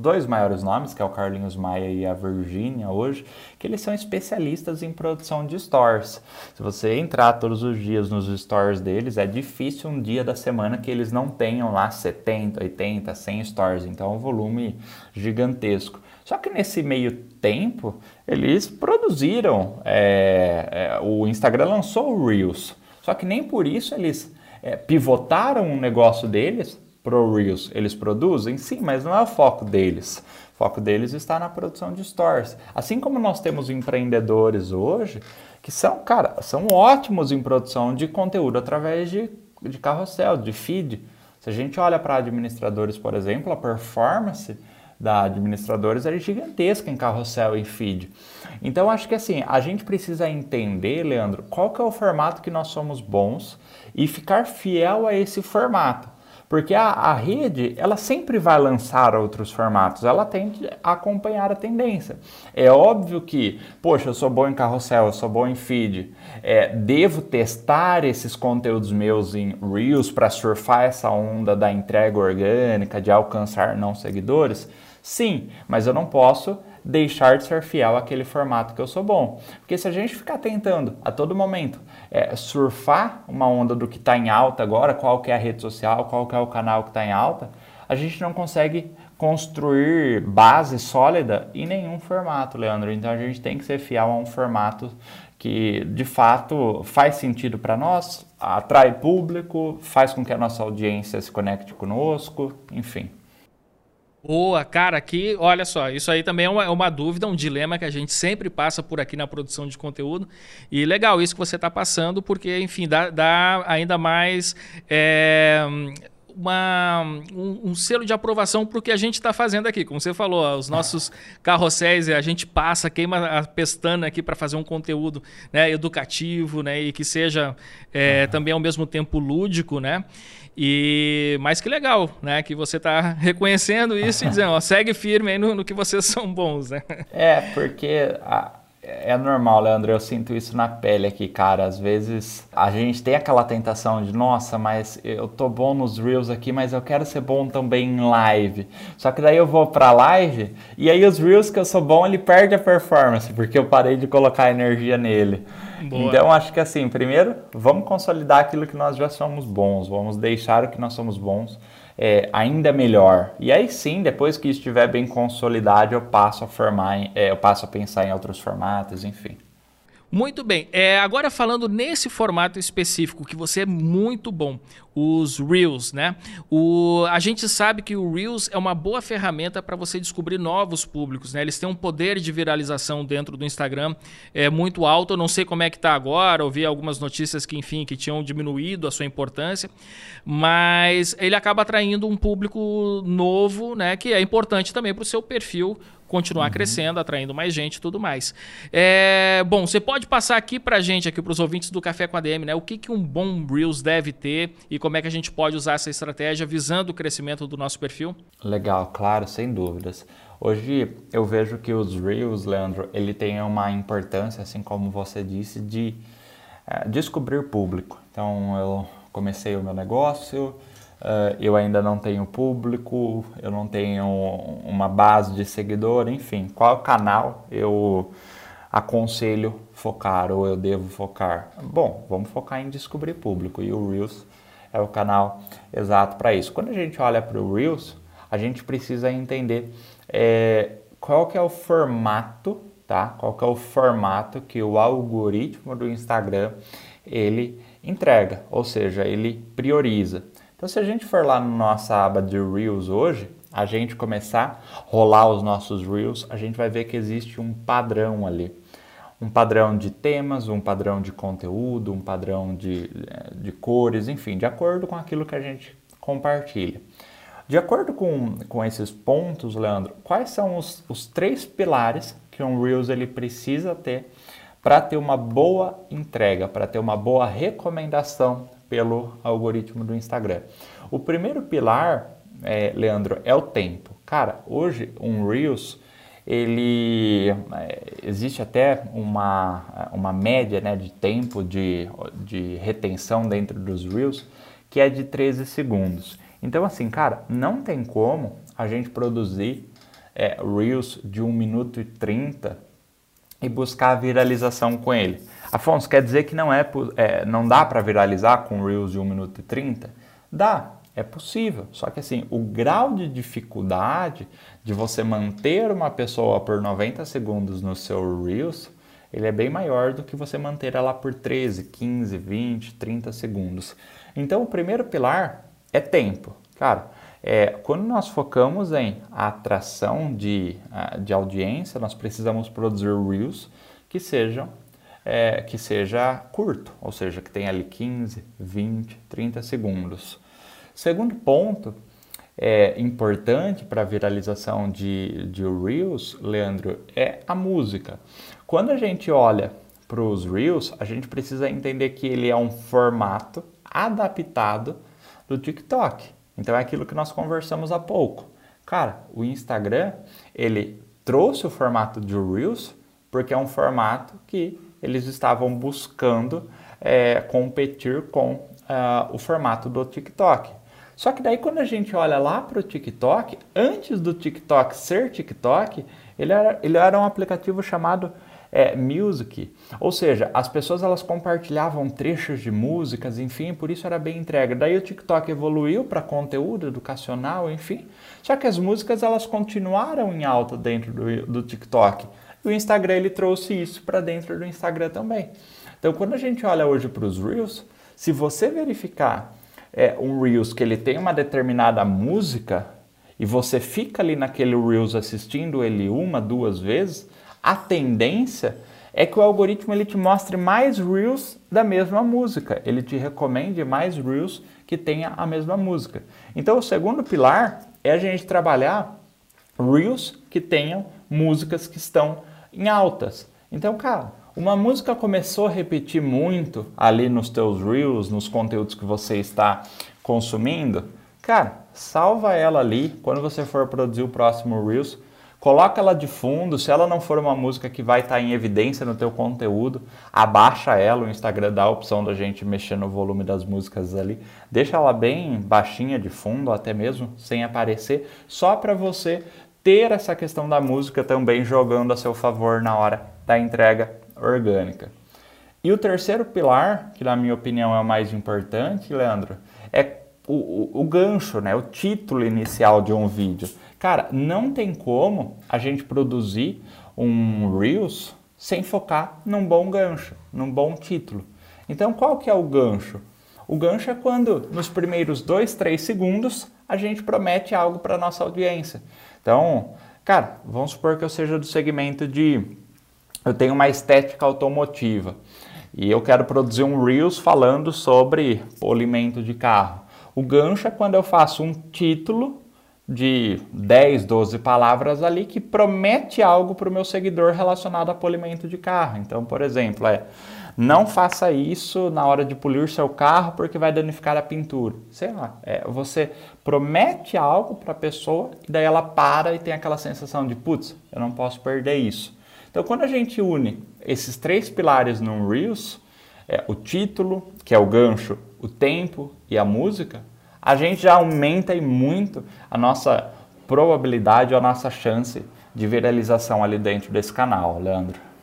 dois maiores nomes, que é o Carlinhos Maia e a Virgínia hoje, que eles são especialistas em produção de stores. Se você entrar todos os dias nos stores deles, é difícil um dia da semana que eles não tenham lá 70, 80, 100 stores, então é um volume gigantesco. Só que nesse meio tempo, eles produziram, é, é, o Instagram lançou o Reels, só que nem por isso eles é, pivotaram o negócio deles Pro Reels, eles produzem? Sim, mas não é o foco deles. O foco deles está na produção de stores. Assim como nós temos empreendedores hoje que são, cara, são ótimos em produção de conteúdo através de, de carrossel, de feed. Se a gente olha para administradores, por exemplo, a performance da administradores é gigantesca em carrossel e feed. Então acho que assim, a gente precisa entender, Leandro, qual que é o formato que nós somos bons e ficar fiel a esse formato. Porque a, a, rede, ela sempre vai lançar outros formatos, ela tende a acompanhar a tendência. É óbvio que, poxa, eu sou bom em carrossel, eu sou bom em feed, é, devo testar esses conteúdos meus em Reels para surfar essa onda da entrega orgânica, de alcançar não seguidores? Sim, mas eu não posso deixar de ser fiel àquele formato que eu sou bom. Porque se a gente ficar tentando a todo momento é, surfar uma onda do que está em alta agora, qual que é a rede social, qual que é o canal que está em alta, a gente não consegue construir base sólida em nenhum formato, Leandro. Então a gente tem que ser fiel a um formato que de fato faz sentido para nós, atrai público, faz com que a nossa audiência se conecte conosco, enfim. Boa, cara, aqui, olha só, isso aí também é uma, é uma, dúvida, um dilema que a gente sempre passa por aqui na produção de conteúdo. E legal isso que você está passando, porque, enfim, dá, dá ainda mais. É, uma, um, um, selo de aprovação para o que a gente está fazendo aqui. Como você falou, os nossos carrosséis, a gente passa, queima a pestana aqui para fazer um conteúdo né, educativo né, e que seja é, também ao mesmo tempo lúdico, né? E mas que legal, né? Que você está reconhecendo isso e dizendo, ó, segue firme aí no, no, que vocês são bons, né? É, porque a, é normal, Leandro, eu sinto isso na pele aqui, cara. Às vezes a gente tem aquela tentação de, nossa, mas eu tô bom nos Reels aqui, mas eu quero ser bom também em live. Só que daí eu vou pra live e aí os Reels que eu sou bom, ele perde a performance, porque eu parei de colocar energia nele. Boa. Então acho que assim, primeiro, vamos consolidar aquilo que nós já somos bons, vamos deixar o que nós somos bons é, ainda melhor. E aí sim, depois que estiver bem consolidado, eu passo a formar, é, eu passo a pensar em outros formatos, enfim. Muito bem. É, agora falando nesse formato específico que você é muito bom, os Reels, né? O, a gente sabe que o Reels é uma boa ferramenta para você descobrir novos públicos, né? Eles têm um poder de viralização dentro do Instagram é muito alto. Eu não sei como é que está agora. Ouvi algumas notícias que, enfim, que tinham diminuído a sua importância, mas ele acaba atraindo um público novo, né? Que é importante também para o seu perfil continuar uhum. crescendo, atraindo mais gente e tudo mais. É, bom, você pode passar aqui para gente, aqui para os ouvintes do Café com a DM, né? O que, que um bom Reels deve ter e como é que a gente pode usar essa estratégia visando o crescimento do nosso perfil? Legal, claro, sem dúvidas. Hoje eu vejo que os Reels, Leandro, ele tem uma importância, assim como você disse, de é, descobrir público. Então eu comecei o meu negócio, Uh, eu ainda não tenho público, eu não tenho uma base de seguidor, enfim, qual canal eu aconselho focar ou eu devo focar? Bom, vamos focar em descobrir público e o Reels é o canal exato para isso. Quando a gente olha para o Reels, a gente precisa entender é, qual que é o formato, tá? Qual que é o formato que o algoritmo do Instagram ele entrega, ou seja, ele prioriza. Então, se a gente for lá na nossa aba de Reels hoje, a gente começar a rolar os nossos Reels, a gente vai ver que existe um padrão ali. Um padrão de temas, um padrão de conteúdo, um padrão de, eh, de cores, enfim, de acordo com aquilo que a gente compartilha. De acordo com, com esses pontos, Leandro, quais são os, os três pilares que um Reels ele precisa ter para ter uma boa entrega, para ter uma boa recomendação pelo algoritmo do Instagram. O primeiro pilar, é, Leandro, é o tempo. Cara, hoje um Reels ele é, existe até uma, uma média né, de tempo de, de retenção dentro dos Reels que é de 13 segundos. Então, assim, cara, não tem como a gente produzir é, Reels de 1 minuto e 30 e buscar viralização com ele. Afonso, quer dizer que não, é, é não dá para viralizar com Reels de 1 minuto e 30? Dá, é possível. Só que assim, o grau de dificuldade de você manter uma pessoa por 90 segundos no seu Reels, ele é bem maior do que você manter ela por 13, 15, 20, 30 segundos. Então, o primeiro pilar é tempo. Cara, é, quando nós focamos em atração de, de audiência, nós precisamos produzir Reels que sejam é, que seja curto, ou seja, que tenha ali 15, 20, 30 segundos. Segundo ponto é, importante para a viralização de, de Reels, Leandro, é a música. Quando a gente olha para os Reels, a gente precisa entender que ele é um formato adaptado do TikTok. Então é aquilo que nós conversamos há pouco. Cara, o Instagram, ele trouxe o formato de Reels porque é um formato que eles estavam buscando é, competir com uh, o formato do TikTok. Só que daí quando a gente olha lá para o TikTok, antes do TikTok ser TikTok, ele era, ele era um aplicativo chamado é, Music, ou seja, as pessoas elas compartilhavam trechos de músicas, enfim, por isso era bem entregue. Daí o TikTok evoluiu para conteúdo educacional, enfim. Só que as músicas elas continuaram em alta dentro do, do TikTok. O Instagram ele trouxe isso para dentro do Instagram também. Então, quando a gente olha hoje para os Reels, se você verificar é, um Reels que ele tem uma determinada música e você fica ali naquele Reels assistindo ele uma, duas vezes, a tendência é que o algoritmo ele te mostre mais Reels da mesma música, ele te recomende mais Reels que tenha a mesma música. Então, o segundo pilar é a gente trabalhar Reels que tenham músicas que estão em altas. Então, cara, uma música começou a repetir muito ali nos teus reels, nos conteúdos que você está consumindo, cara, salva ela ali. Quando você for produzir o próximo reels, coloca ela de fundo, se ela não for uma música que vai estar em evidência no teu conteúdo, abaixa ela, o Instagram dá a opção da gente mexer no volume das músicas ali, deixa ela bem baixinha de fundo, até mesmo sem aparecer, só para você ter essa questão da música também jogando a seu favor na hora da entrega orgânica. E o terceiro pilar, que na minha opinião é o mais importante, Leandro, é o, o, o, gancho, né? o título inicial de um vídeo. Cara, não tem como a gente produzir um Reels sem focar num bom gancho, num bom título. Então, qual que é o gancho? O gancho é quando, nos primeiros dois, três segundos, a gente promete algo para nossa audiência. Então, cara, vamos supor que eu seja do segmento de eu tenho uma estética automotiva e eu quero produzir um Reels falando sobre polimento de carro. O gancho é quando eu faço um título de 10, 12 palavras ali que promete algo para o meu seguidor relacionado a polimento de carro. Então, por exemplo, é não faça isso na hora de polir seu carro porque vai danificar a pintura. Sei lá, é, você promete algo para a pessoa e daí ela para e tem aquela sensação de putz, eu não posso perder isso. Então, quando a gente une esses três pilares no Reels, é, o título, que é o gancho, o tempo e a música, a gente já aumenta e muito a nossa probabilidade, a nossa chance de viralização ali dentro desse canal, Leandro.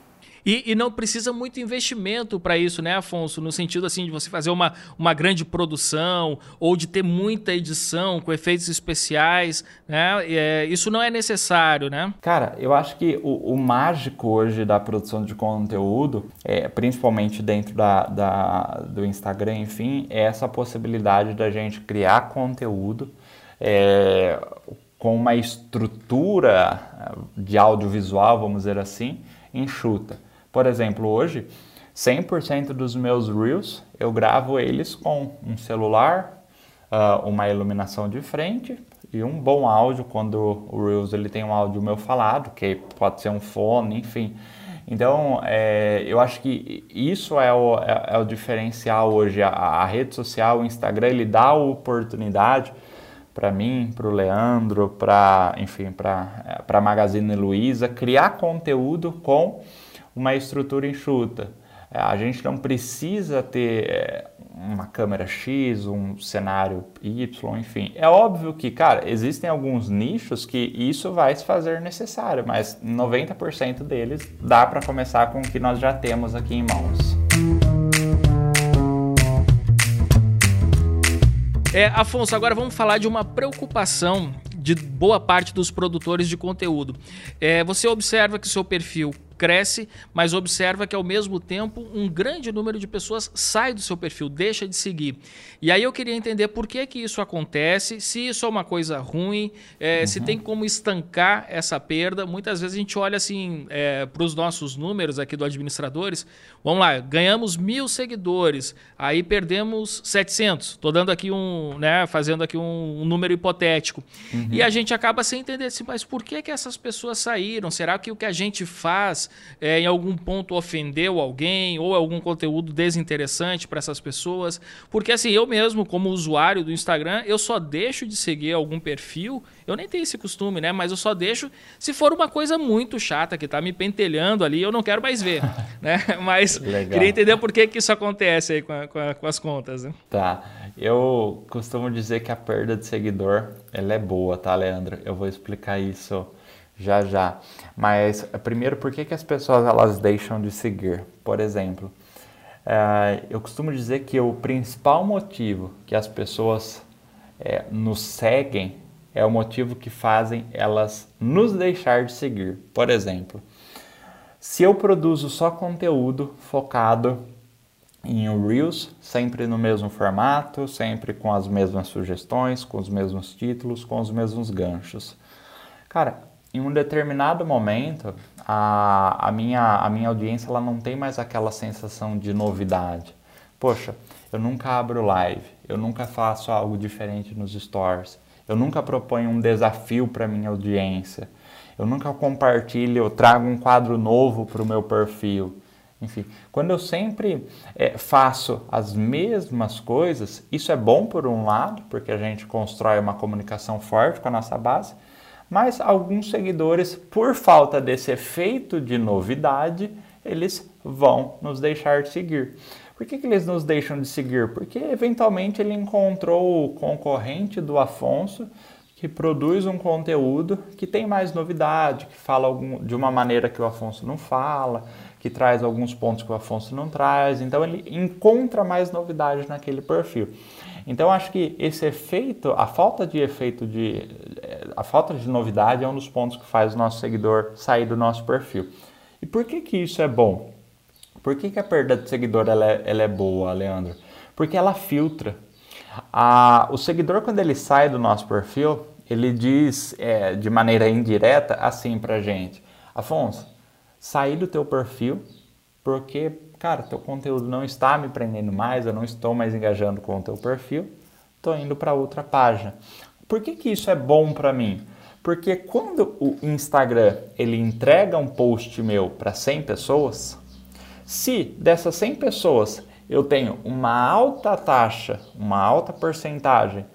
E, e não precisa muito investimento para isso, né, Afonso? No sentido assim de você fazer uma, uma grande produção ou de ter muita edição com efeitos especiais, né? É, isso não é necessário, né? Cara, eu acho que o, o mágico hoje da produção de conteúdo, é, principalmente dentro da, da, do Instagram, enfim, é essa possibilidade da gente criar conteúdo é, com uma estrutura de audiovisual, vamos dizer assim, enxuta. Por exemplo, hoje, 100% dos meus Reels eu gravo eles com um celular, uh, uma iluminação de frente e um bom áudio quando o Reels ele tem um áudio meu falado, que pode ser um fone, enfim. Então, é, eu acho que isso é o, é, é o diferencial hoje. A, a, rede social, o Instagram, ele dá a oportunidade para mim, para o Leandro, para enfim, para a Magazine Luiza, criar conteúdo com uma estrutura enxuta. É, a gente não precisa ter é, uma câmera X, um cenário Y, enfim. É óbvio que, cara, existem alguns nichos que isso vai se fazer necessário, mas 90% deles dá para começar com o que nós já temos aqui em mãos. É, Afonso, agora vamos falar de uma preocupação de boa parte dos produtores de conteúdo. É, você observa que seu perfil cresce, mas observa que ao mesmo tempo um grande número de pessoas sai do seu perfil, deixa de seguir. E aí eu queria entender por que, que isso acontece, se isso é uma coisa ruim, é, uhum. se tem como estancar essa perda. Muitas vezes a gente olha assim é, para os nossos números aqui do administradores. Vamos lá, ganhamos mil seguidores, aí perdemos 700. Estou dando aqui um, né, fazendo aqui um, um número hipotético. Uhum. E a gente acaba sem entender assim, mas por que, que essas pessoas saíram? Será que o que a gente faz é, em algum ponto ofendeu alguém ou algum conteúdo desinteressante para essas pessoas. Porque assim, eu mesmo, como usuário do Instagram, eu só deixo de seguir algum perfil. Eu nem tenho esse costume, né? Mas eu só deixo se for uma coisa muito chata que está me pentelhando ali, eu não quero mais ver. né? Mas Legal. queria entender por que, que isso acontece aí com, a, com, a, com as contas. Né? Tá. Eu costumo dizer que a perda de seguidor ela é boa, tá, Leandro? Eu vou explicar isso já já. Mas primeiro, por que, que as pessoas elas deixam de seguir? Por exemplo, é, eu costumo dizer que o principal motivo que as pessoas é, nos seguem é o motivo que fazem elas nos deixar de seguir. Por exemplo, se eu produzo só conteúdo focado em Reels, sempre no mesmo formato, sempre com as mesmas sugestões, com os mesmos títulos, com os mesmos ganchos. Cara, em um determinado momento, a, a, minha, a minha audiência ela não tem mais aquela sensação de novidade. Poxa, eu nunca abro live, eu nunca faço algo diferente nos stories, eu nunca proponho um desafio para minha audiência, eu nunca compartilho, eu trago um quadro novo para o meu perfil. Enfim, quando eu sempre é, faço as mesmas coisas, isso é bom por um lado, porque a gente constrói uma comunicação forte com a nossa base, mas alguns seguidores, por falta desse efeito de novidade, eles vão nos deixar de seguir. Por que, que eles nos deixam de seguir? Porque eventualmente ele encontrou o concorrente do Afonso que produz um conteúdo que tem mais novidade, que fala algum, de uma maneira que o Afonso não fala, que traz alguns pontos que o Afonso não traz. Então ele encontra mais novidade naquele perfil. Então acho que esse efeito, a falta de efeito de a falta de novidade é um dos pontos que faz o nosso seguidor sair do nosso perfil. E por que que isso é bom? Por que, que a perda de seguidor ela é, ela é boa, Leandro? Porque ela filtra. A, o seguidor, quando ele sai do nosso perfil, ele diz é, de maneira indireta assim pra gente: Afonso, saí do teu perfil porque cara, teu conteúdo não está me prendendo mais, eu não estou mais engajando com o teu perfil, estou indo para outra página. Por que, que isso é bom para mim? Porque quando o Instagram ele entrega um post meu para 100 pessoas, se dessas 100 pessoas eu tenho uma alta taxa, uma alta porcentagem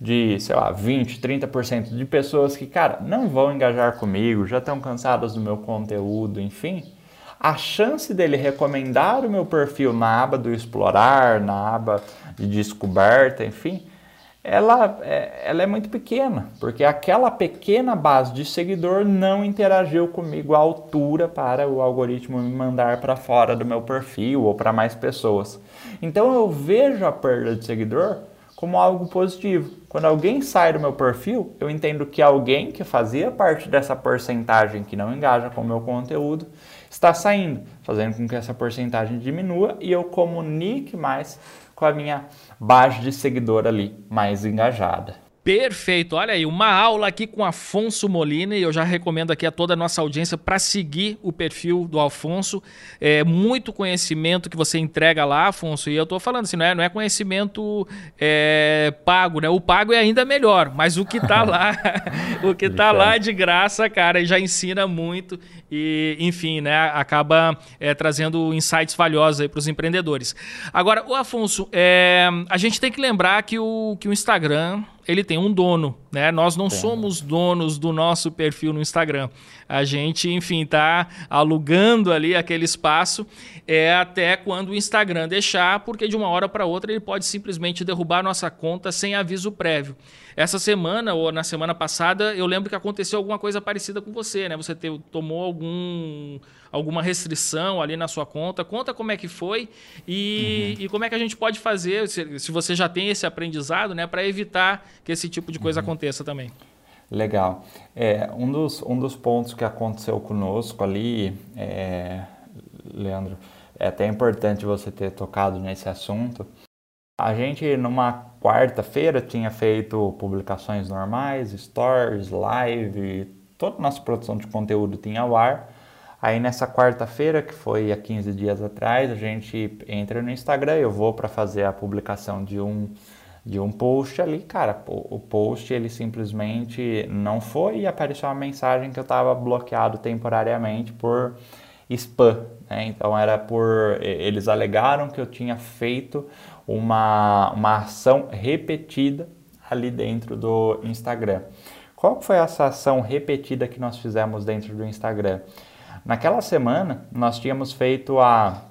de, sei lá, 20, 30% de pessoas que, cara, não vão engajar comigo, já estão cansadas do meu conteúdo, enfim, a chance dele recomendar o meu perfil na aba do explorar, na aba de descoberta, enfim, ela é, ela é muito pequena, porque aquela pequena base de seguidor não interagiu comigo à altura para o algoritmo me mandar para fora do meu perfil ou para mais pessoas. Então eu vejo a perda de seguidor como algo positivo. Quando alguém sai do meu perfil, eu entendo que alguém que fazia parte dessa porcentagem que não engaja com o meu conteúdo está saindo, fazendo com que essa porcentagem diminua e eu comunique mais com a minha base de seguidor ali mais engajada. Perfeito. Olha aí, uma aula aqui com Afonso Molina e eu já recomendo aqui a toda a nossa audiência para seguir o perfil do Afonso. É muito conhecimento que você entrega lá, Afonso. E eu estou falando assim, não é, não é conhecimento é, pago, né? O pago é ainda melhor, mas o que está lá, o que está lá de graça, cara, já ensina muito e, enfim, né, acaba é, trazendo insights valiosos para os empreendedores. Agora, o Afonso, é, a gente tem que lembrar que o, que o Instagram ele tem um dono, né? Nós não somos donos do nosso perfil no Instagram. A gente, enfim, está alugando ali aquele espaço é até quando o Instagram deixar, porque de uma hora para outra ele pode simplesmente derrubar nossa conta sem aviso prévio. Essa semana ou na semana passada, eu lembro que aconteceu alguma coisa parecida com você, né? Você tomou algum, alguma restrição ali na sua conta. Conta como é que foi e, uhum. e como é que a gente pode fazer, se, se você já tem esse aprendizado, né, para evitar que esse tipo de coisa uhum. aconteça também. Legal. É, um, dos, um dos pontos que aconteceu conosco ali, é, Leandro, é até importante você ter tocado nesse assunto. A gente, numa quarta-feira, tinha feito publicações normais, stories, live, toda a nossa produção de conteúdo tinha ao ar. Aí nessa quarta-feira, que foi há 15 dias atrás, a gente entra no Instagram, eu vou para fazer a publicação de um de um post ali, cara, o post ele simplesmente não foi e apareceu uma mensagem que eu estava bloqueado temporariamente por spam, né? Então era por eles alegaram que eu tinha feito uma, uma ação repetida ali dentro do Instagram. Qual foi essa ação repetida que nós fizemos dentro do Instagram? Naquela semana nós tínhamos feito a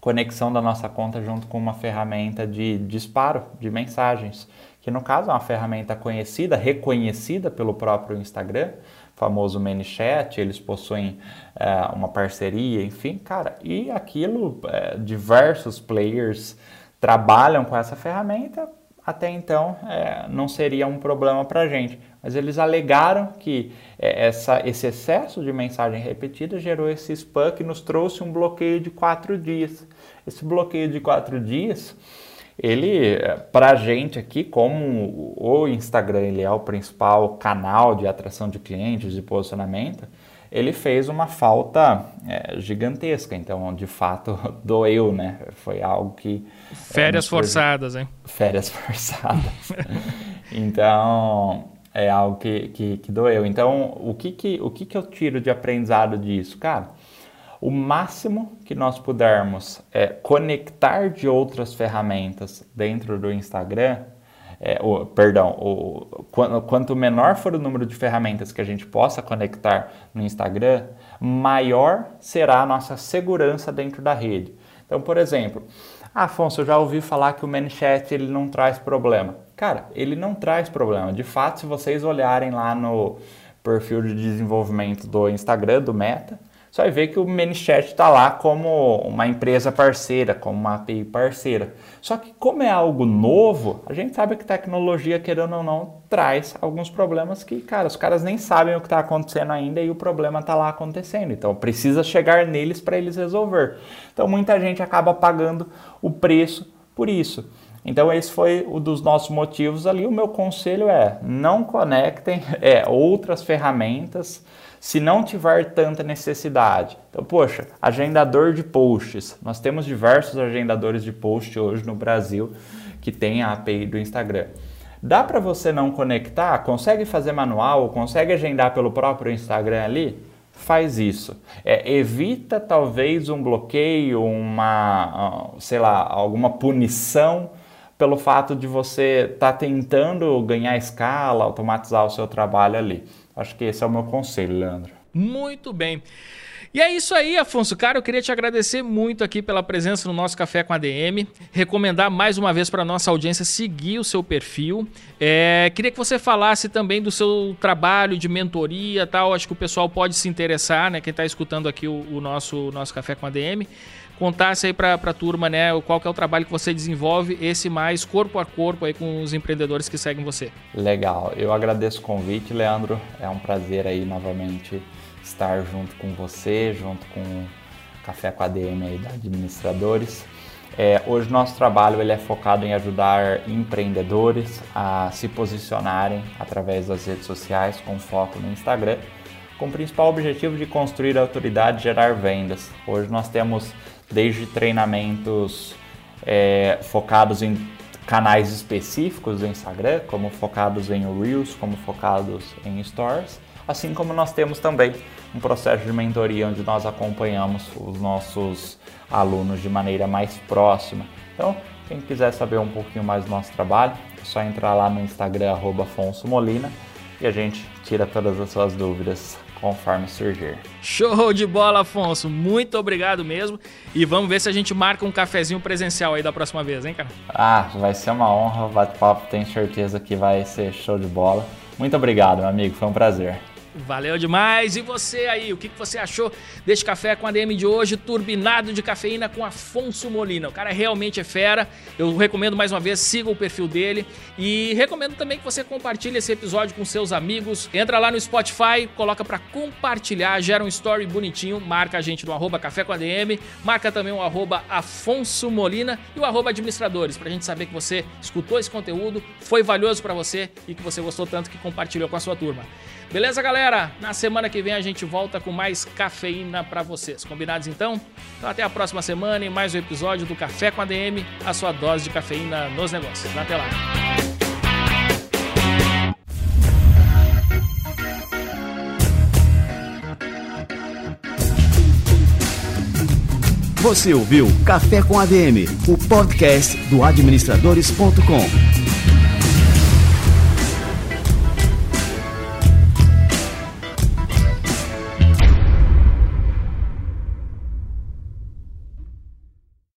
conexão da nossa conta junto com uma ferramenta de disparo de mensagens, que no caso é uma ferramenta conhecida, reconhecida pelo próprio Instagram, famoso ManyChat, eles possuem é, uma parceria, enfim, cara, e aquilo, é, diversos players trabalham com essa ferramenta, até então é, não seria um problema para a gente. Mas eles alegaram que é, essa, esse excesso de mensagem repetida gerou esse spam que nos trouxe um bloqueio de quatro dias. Esse bloqueio de quatro dias, ele, é, para a gente aqui, como o Instagram ele é o principal canal de atração de clientes e posicionamento, ele fez uma falta é, gigantesca. Então, de fato, doeu, né? Foi algo que. É, Férias é, forçadas, hein? Férias forçadas. então, é algo que, que, que, doeu. Então, o que, que, o que, que eu tiro de aprendizado disso? Cara, o máximo que nós pudermos é conectar de outras ferramentas dentro do Instagram é, o, perdão, o, quanto menor for o número de ferramentas que a gente possa conectar no Instagram, maior será a nossa segurança dentro da rede. Então, por exemplo, ah, Afonso, eu já ouvi falar que o ManyChat ele não traz problema. Cara, ele não traz problema. De fato, se vocês olharem lá no perfil de desenvolvimento do Instagram, do Meta, você vai ver que o ManyChat está lá como uma empresa parceira, como uma API parceira. Só que como é algo novo, a gente sabe que tecnologia, querendo ou não, traz alguns problemas que, cara, os caras nem sabem o que está acontecendo ainda e o problema está lá acontecendo. Então precisa chegar neles para eles resolver. Então muita gente acaba pagando o preço por isso. Então esse foi um dos nossos motivos ali. O meu conselho é não conectem é, outras ferramentas se não tiver tanta necessidade. Então, poxa, agendador de posts. Nós temos diversos agendadores de post hoje no Brasil que tem a API do Instagram. Dá para você não conectar? Consegue fazer manual? Consegue agendar pelo próprio Instagram ali? Faz isso. É, evita talvez um bloqueio, uma, sei lá, alguma punição pelo fato de você estar tá tentando ganhar escala, automatizar o seu trabalho ali. Acho que esse é o meu conselho, Leandro. Muito bem. E é isso aí, Afonso. Cara, eu queria te agradecer muito aqui pela presença no nosso Café com a DM. Recomendar mais uma vez para nossa audiência seguir o seu perfil. É, queria que você falasse também do seu trabalho de mentoria tal. Acho que o pessoal pode se interessar, né? Quem está escutando aqui o, o, nosso, nosso Café com a DM. Contasse aí para a turma, né? Qual que é o trabalho que você desenvolve, esse mais corpo a corpo aí com os empreendedores que seguem você. Legal. Eu agradeço o convite, Leandro. É um prazer aí novamente estar junto com você, junto com o Café com a DM aí da Administradores. É, hoje nosso trabalho ele é focado em ajudar empreendedores a se posicionarem através das redes sociais com foco no Instagram, com o principal objetivo de construir autoridade e gerar vendas. Hoje nós temos desde treinamentos é, focados em canais específicos do Instagram, como focados em Reels, como focados em Stories, assim como nós temos também um processo de mentoria onde nós acompanhamos os nossos alunos de maneira mais próxima. Então, quem quiser saber um pouquinho mais do nosso trabalho, é só entrar lá no Instagram Afonso Molina e a gente tira todas as suas dúvidas conforme surgir. Show de bola, Afonso. Muito obrigado mesmo. E vamos ver se a gente marca um cafezinho presencial aí da próxima vez, hein, cara? Ah, vai ser uma honra. O bate-papo tenho certeza que vai ser show de bola. Muito obrigado, meu amigo. Foi um prazer. Valeu demais! E você aí, o que você achou deste café com a DM de hoje, turbinado de cafeína com Afonso Molina? O cara realmente é fera. Eu recomendo mais uma vez, siga o perfil dele e recomendo também que você compartilhe esse episódio com seus amigos. Entra lá no Spotify, coloca para compartilhar, gera um story bonitinho, marca a gente no arroba café com a DM, marca também o arroba Afonso Molina e o arroba administradores, pra gente saber que você escutou esse conteúdo, foi valioso para você e que você gostou tanto que compartilhou com a sua turma. Beleza, galera? Na semana que vem a gente volta com mais cafeína para vocês. Combinados então? Então até a próxima semana em mais um episódio do Café com a DM, a sua dose de cafeína nos negócios. Até lá. Você ouviu Café com ADM, o podcast do administradores.com.